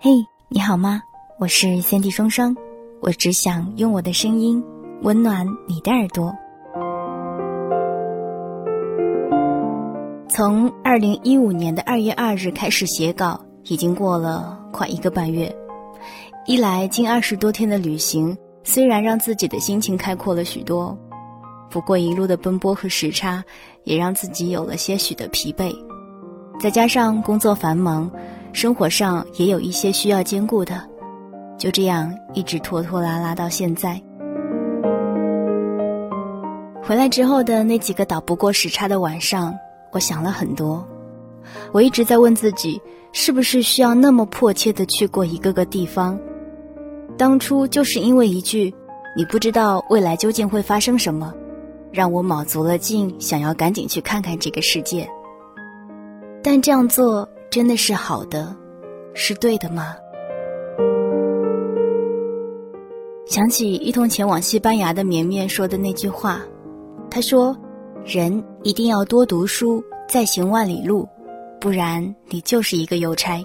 嘿，你好吗？我是三 D 双双，我只想用我的声音温暖你的耳朵。从二零一五年的二月二日开始写稿，已经过了快一个半月。一来近二十多天的旅行，虽然让自己的心情开阔了许多，不过一路的奔波和时差，也让自己有了些许的疲惫。再加上工作繁忙。生活上也有一些需要兼顾的，就这样一直拖拖拉拉到现在。回来之后的那几个倒不过时差的晚上，我想了很多。我一直在问自己，是不是需要那么迫切的去过一个个地方？当初就是因为一句“你不知道未来究竟会发生什么”，让我卯足了劲想要赶紧去看看这个世界。但这样做。真的是好的，是对的吗？想起一同前往西班牙的绵绵说的那句话，他说：“人一定要多读书，再行万里路，不然你就是一个邮差。”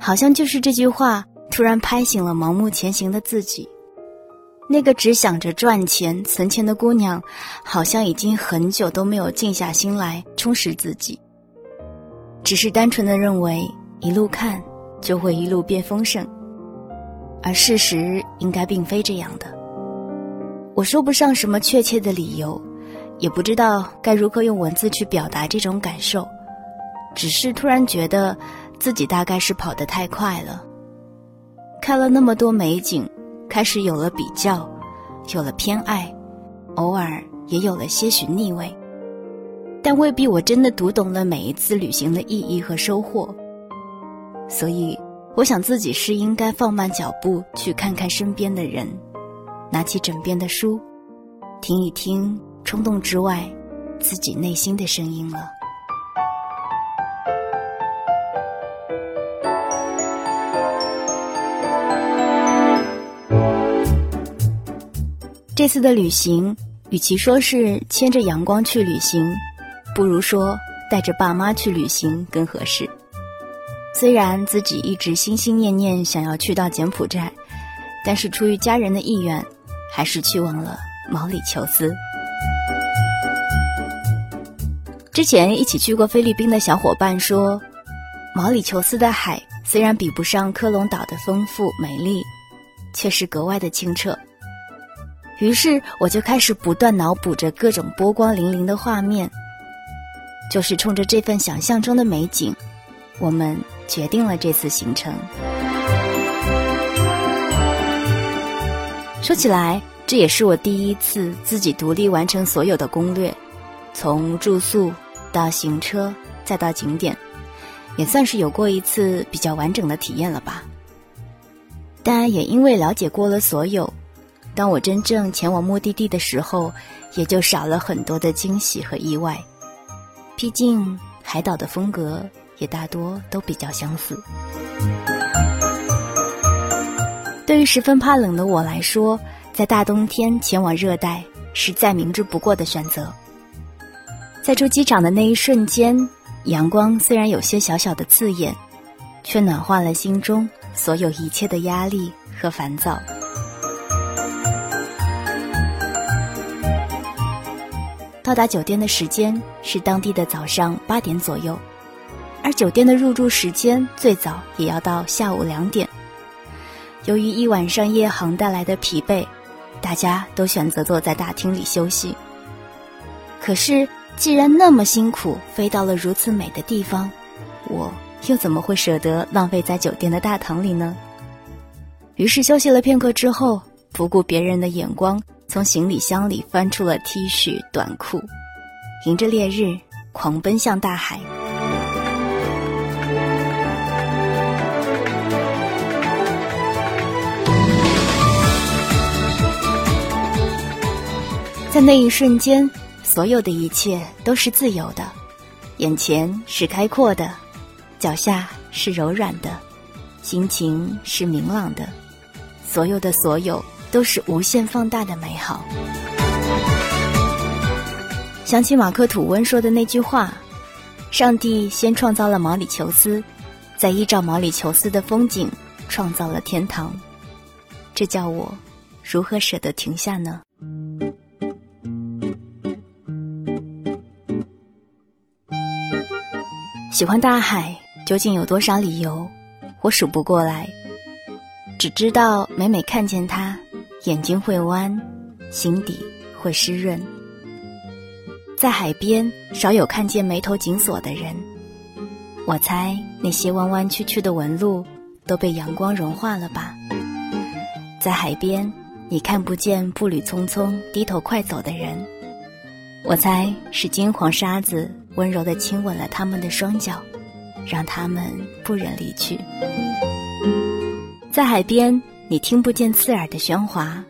好像就是这句话突然拍醒了盲目前行的自己。那个只想着赚钱、存钱的姑娘，好像已经很久都没有静下心来充实自己。只是单纯的认为一路看就会一路变丰盛，而事实应该并非这样的。我说不上什么确切的理由，也不知道该如何用文字去表达这种感受，只是突然觉得自己大概是跑得太快了，看了那么多美景，开始有了比较，有了偏爱，偶尔也有了些许腻味。但未必我真的读懂了每一次旅行的意义和收获，所以我想自己是应该放慢脚步去看看身边的人，拿起枕边的书，听一听冲动之外自己内心的声音了。这次的旅行，与其说是牵着阳光去旅行。不如说带着爸妈去旅行更合适。虽然自己一直心心念念想要去到柬埔寨，但是出于家人的意愿，还是去往了毛里求斯。之前一起去过菲律宾的小伙伴说，毛里求斯的海虽然比不上科隆岛的丰富美丽，却是格外的清澈。于是我就开始不断脑补着各种波光粼粼的画面。就是冲着这份想象中的美景，我们决定了这次行程。说起来，这也是我第一次自己独立完成所有的攻略，从住宿到行车再到景点，也算是有过一次比较完整的体验了吧。但也因为了解过了所有，当我真正前往目的地的时候，也就少了很多的惊喜和意外。毕竟，海岛的风格也大多都比较相似。对于十分怕冷的我来说，在大冬天前往热带是再明智不过的选择。在出机场的那一瞬间，阳光虽然有些小小的刺眼，却暖化了心中所有一切的压力和烦躁。到达酒店的时间是当地的早上八点左右，而酒店的入住时间最早也要到下午两点。由于一晚上夜航带来的疲惫，大家都选择坐在大厅里休息。可是，既然那么辛苦飞到了如此美的地方，我又怎么会舍得浪费在酒店的大堂里呢？于是休息了片刻之后，不顾别人的眼光。从行李箱里翻出了 T 恤短裤，迎着烈日狂奔向大海。在那一瞬间，所有的一切都是自由的，眼前是开阔的，脚下是柔软的，心情是明朗的，所有的所有。都是无限放大的美好。想起马克吐温说的那句话：“上帝先创造了毛里求斯，在依照毛里求斯的风景创造了天堂。这叫我如何舍得停下呢？喜欢大海究竟有多少理由？我数不过来，只知道每每看见它，眼睛会弯，心底会湿润。在海边，少有看见眉头紧锁的人。我猜那些弯弯曲曲的纹路都被阳光融化了吧。在海边，你看不见步履匆匆、低头快走的人。我猜是金黄沙子温柔地亲吻了他们的双脚，让他们不忍离去。在海边，你听不见刺耳的喧哗。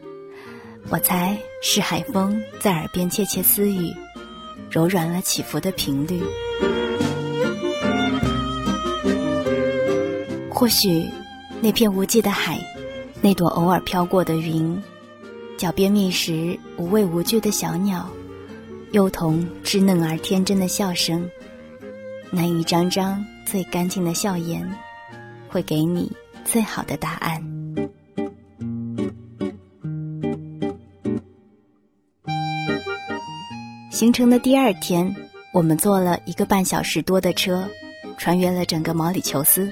我猜是海风在耳边窃窃私语。柔软了起伏的频率，或许那片无际的海，那朵偶尔飘过的云，脚边觅食无畏无惧的小鸟，幼童稚嫩而天真的笑声，那一张张最干净的笑颜，会给你最好的答案。行程的第二天，我们坐了一个半小时多的车，穿越了整个毛里求斯，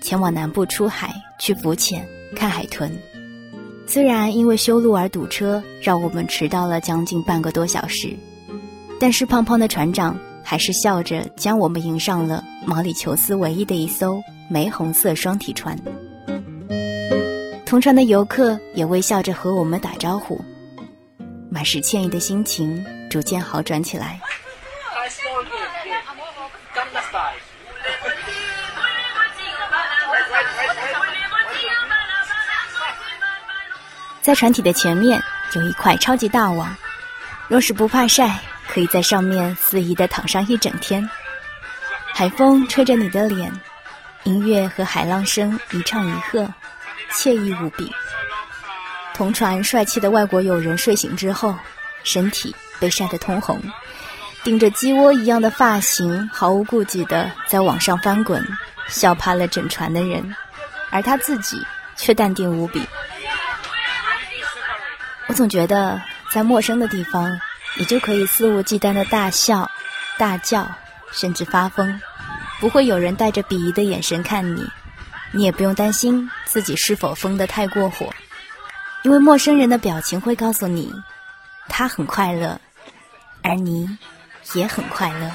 前往南部出海去浮潜看海豚。虽然因为修路而堵车，让我们迟到了将近半个多小时，但是胖胖的船长还是笑着将我们迎上了毛里求斯唯一的一艘玫红色双体船。同船的游客也微笑着和我们打招呼，满是歉意的心情。逐渐好转起来。在船体的前面有一块超级大网，若是不怕晒，可以在上面肆意的躺上一整天。海风吹着你的脸，音乐和海浪声一唱一和，惬意无比。同船帅气的外国友人睡醒之后，身体。被晒得通红，顶着鸡窝一样的发型，毫无顾忌的在网上翻滚，笑趴了整船的人，而他自己却淡定无比。我总觉得，在陌生的地方，你就可以肆无忌惮的大笑、大叫，甚至发疯，不会有人带着鄙夷的眼神看你，你也不用担心自己是否疯得太过火，因为陌生人的表情会告诉你。他很快乐，而你也很快乐。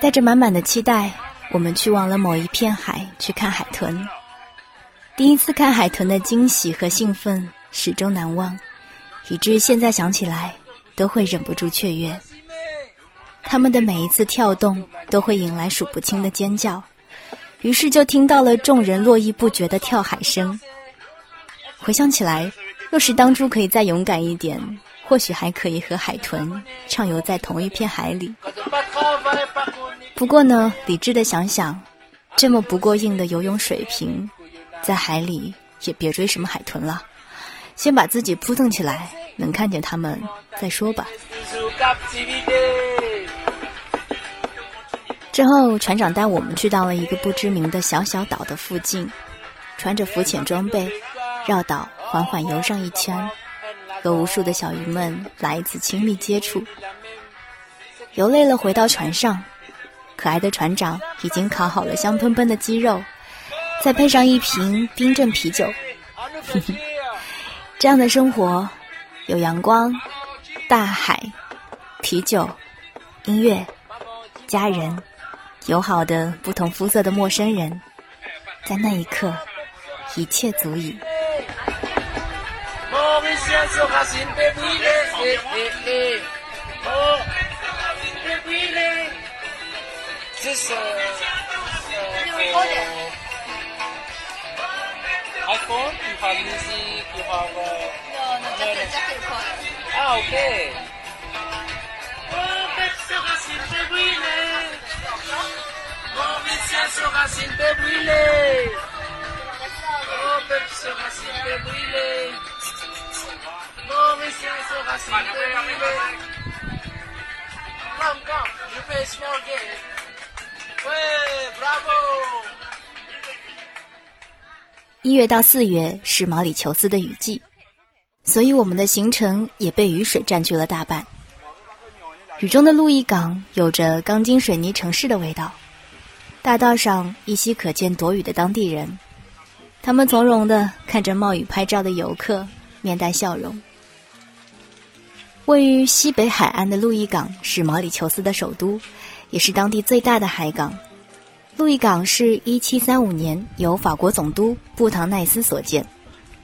带着满满的期待，我们去往了某一片海，去看海豚。第一次看海豚的惊喜和兴奋始终难忘，以至于现在想起来都会忍不住雀跃。它们的每一次跳动都会引来数不清的尖叫，于是就听到了众人络绎不绝的跳海声。回想起来，若是当初可以再勇敢一点，或许还可以和海豚畅游在同一片海里。不过呢，理智的想想，这么不过硬的游泳水平。在海里也别追什么海豚了，先把自己扑腾起来，能看见它们再说吧。之后，船长带我们去到了一个不知名的小小岛的附近，穿着浮潜装备，绕岛缓缓游上一圈，和无数的小鱼们来一次亲密接触。游累了，回到船上，可爱的船长已经烤好了香喷喷的鸡肉。再配上一瓶冰镇啤酒，这样的生活，有阳光、大海、啤酒、音乐、家人、友好的不同肤色的陌生人，在那一刻，一切足矣。phone, you have music, you have... Uh, no, no, just. Ah, okay. Mon bête sur racine peut brûler. Mon médecin sur racine peut brûler. Mon bête sur racine peut brûler. Mon médecin sur racine peut brûler. You face me again. Ouais, bravo! 一月到四月是毛里求斯的雨季，所以我们的行程也被雨水占据了大半。雨中的路易港有着钢筋水泥城市的味道，大道上依稀可见躲雨的当地人，他们从容地看着冒雨拍照的游客，面带笑容。位于西北海岸的路易港是毛里求斯的首都，也是当地最大的海港。路易港是一七三五年由法国总督布唐奈斯所建，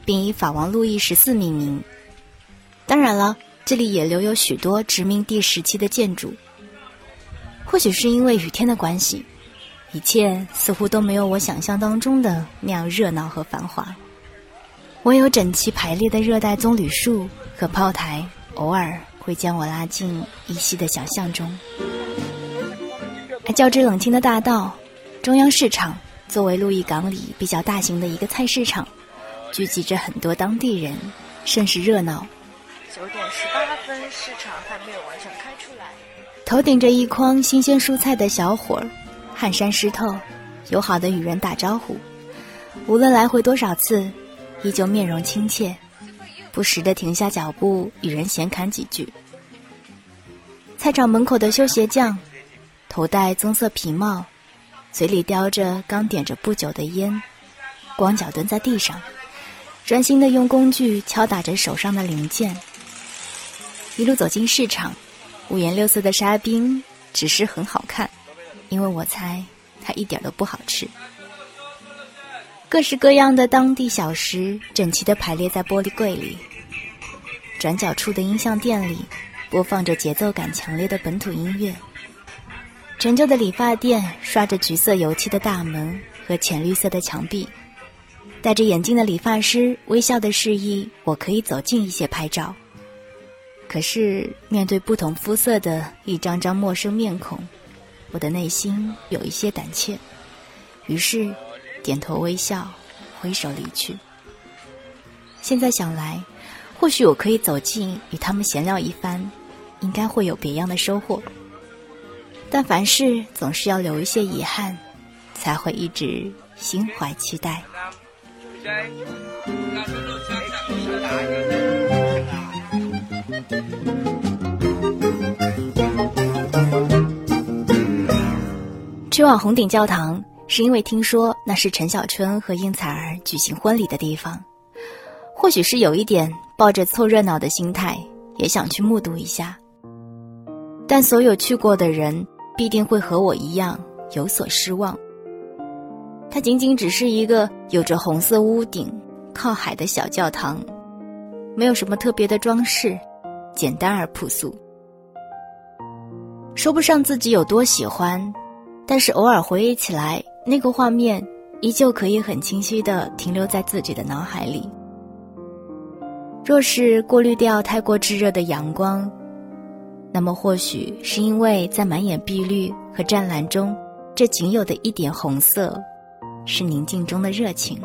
并以法王路易十四命名。当然了，这里也留有许多殖民地时期的建筑。或许是因为雨天的关系，一切似乎都没有我想象当中的那样热闹和繁华。唯有整齐排列的热带棕榈树和炮台，偶尔会将我拉进依稀的想象中。较之冷清的大道。中央市场作为路易港里比较大型的一个菜市场，聚集着很多当地人，甚是热闹。九点十八分，市场还没有完全开出来。头顶着一筐新鲜蔬菜的小伙儿，汗衫湿透，友好的与人打招呼。无论来回多少次，依旧面容亲切，不时的停下脚步与人闲侃几句。菜场门口的修鞋匠，头戴棕色皮帽。嘴里叼着刚点着不久的烟，光脚蹲在地上，专心的用工具敲打着手上的零件。一路走进市场，五颜六色的沙冰只是很好看，因为我猜它一点都不好吃。各式各样的当地小食整齐的排列在玻璃柜里。转角处的音像店里，播放着节奏感强烈的本土音乐。陈旧的理发店刷着橘色油漆的大门和浅绿色的墙壁，戴着眼镜的理发师微笑的示意我可以走近一些拍照。可是面对不同肤色的一张张陌生面孔，我的内心有一些胆怯，于是点头微笑，挥手离去。现在想来，或许我可以走近与他们闲聊一番，应该会有别样的收获。但凡事总是要留一些遗憾，才会一直心怀期待。去往红顶教堂，是因为听说那是陈小春和应采儿举行婚礼的地方，或许是有一点抱着凑热闹的心态，也想去目睹一下。但所有去过的人。必定会和我一样有所失望。它仅仅只是一个有着红色屋顶、靠海的小教堂，没有什么特别的装饰，简单而朴素。说不上自己有多喜欢，但是偶尔回忆起来，那个画面依旧可以很清晰地停留在自己的脑海里。若是过滤掉太过炙热的阳光。那么，或许是因为在满眼碧绿和湛蓝中，这仅有的一点红色，是宁静中的热情，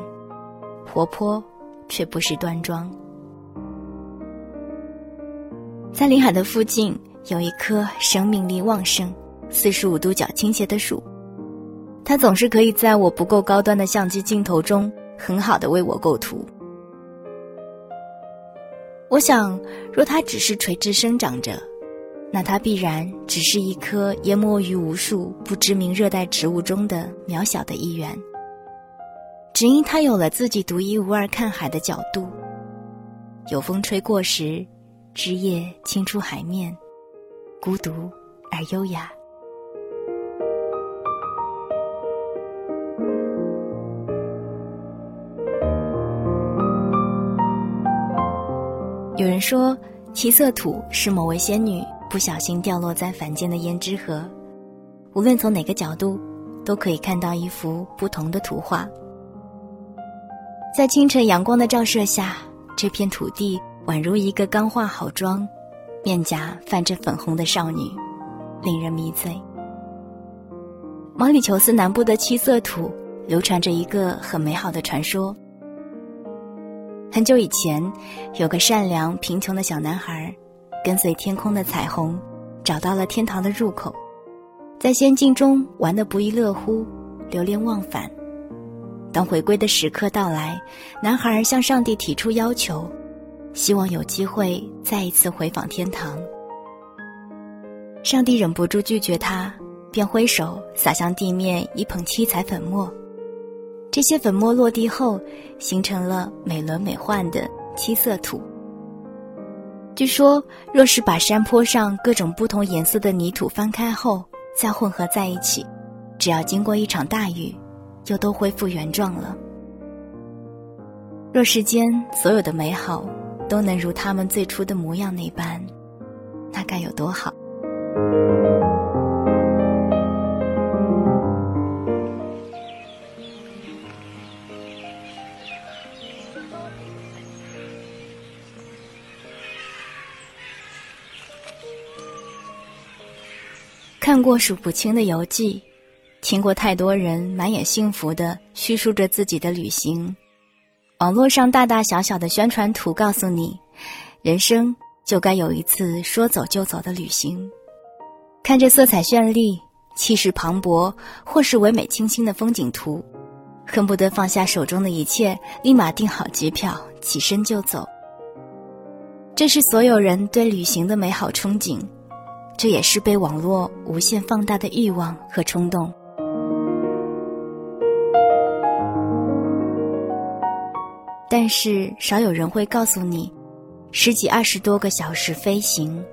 活泼却不失端庄。在林海的附近有一棵生命力旺盛、四十五度角倾斜的树，它总是可以在我不够高端的相机镜头中很好的为我构图。我想，若它只是垂直生长着。那它必然只是一棵淹没于无数不知名热带植物中的渺小的一员，只因它有了自己独一无二看海的角度。有风吹过时，枝叶轻出海面，孤独而优雅。有人说，七色土是某位仙女。不小心掉落在凡间的胭脂盒，无论从哪个角度，都可以看到一幅不同的图画。在清晨阳光的照射下，这片土地宛如一个刚化好妆、面颊泛着粉红的少女，令人迷醉。毛里求斯南部的七色土流传着一个很美好的传说。很久以前，有个善良贫穷的小男孩，跟随天空的彩虹，找到了天堂的入口，在仙境中玩得不亦乐乎，流连忘返。当回归的时刻到来，男孩向上帝提出要求，希望有机会再一次回访天堂。上帝忍不住拒绝他，便挥手洒向地面一捧七彩粉末。这些粉末落地后，形成了美轮美奂的七色土。据说，若是把山坡上各种不同颜色的泥土翻开后，再混合在一起，只要经过一场大雨。就都恢复原状了。若世间所有的美好都能如他们最初的模样那般，那该有多好！过数不清的游记。听过太多人满眼幸福的叙述着自己的旅行，网络上大大小小的宣传图告诉你，人生就该有一次说走就走的旅行。看着色彩绚丽、气势磅礴或是唯美清新的风景图，恨不得放下手中的一切，立马订好机票，起身就走。这是所有人对旅行的美好憧憬，这也是被网络无限放大的欲望和冲动。但是少有人会告诉你，十几二十多个小时飞行、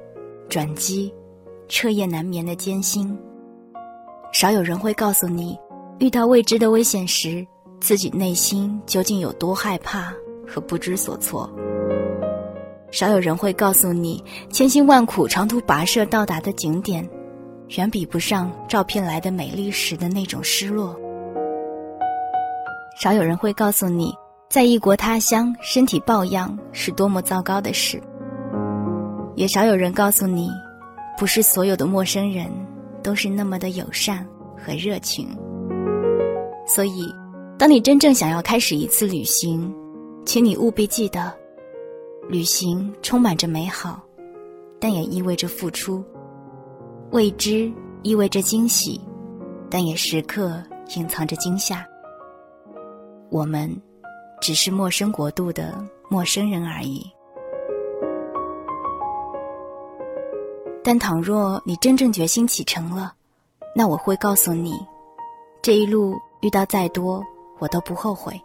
转机、彻夜难眠的艰辛。少有人会告诉你，遇到未知的危险时，自己内心究竟有多害怕和不知所措。少有人会告诉你，千辛万苦长途跋涉到达的景点，远比不上照片来的美丽时的那种失落。少有人会告诉你。在异国他乡，身体抱恙是多么糟糕的事。也少有人告诉你，不是所有的陌生人都是那么的友善和热情。所以，当你真正想要开始一次旅行，请你务必记得，旅行充满着美好，但也意味着付出；未知意味着惊喜，但也时刻隐藏着惊吓。我们。只是陌生国度的陌生人而已。但倘若你真正决心启程了，那我会告诉你，这一路遇到再多，我都不后悔。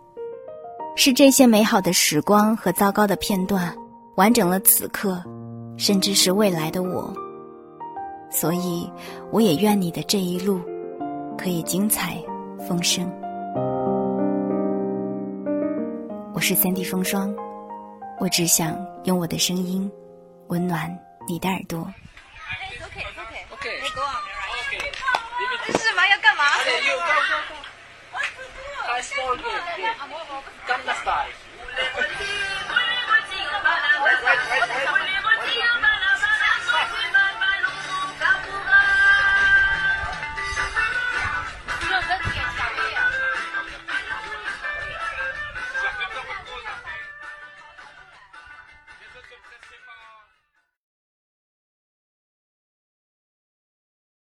是这些美好的时光和糟糕的片段，完整了此刻，甚至是未来的我。所以，我也愿你的这一路，可以精彩丰盛。我是三 D 风霜，我只想用我的声音温暖你的耳朵。OK，OK，OK，这是什么？要干嘛？Come game. Gangnam style.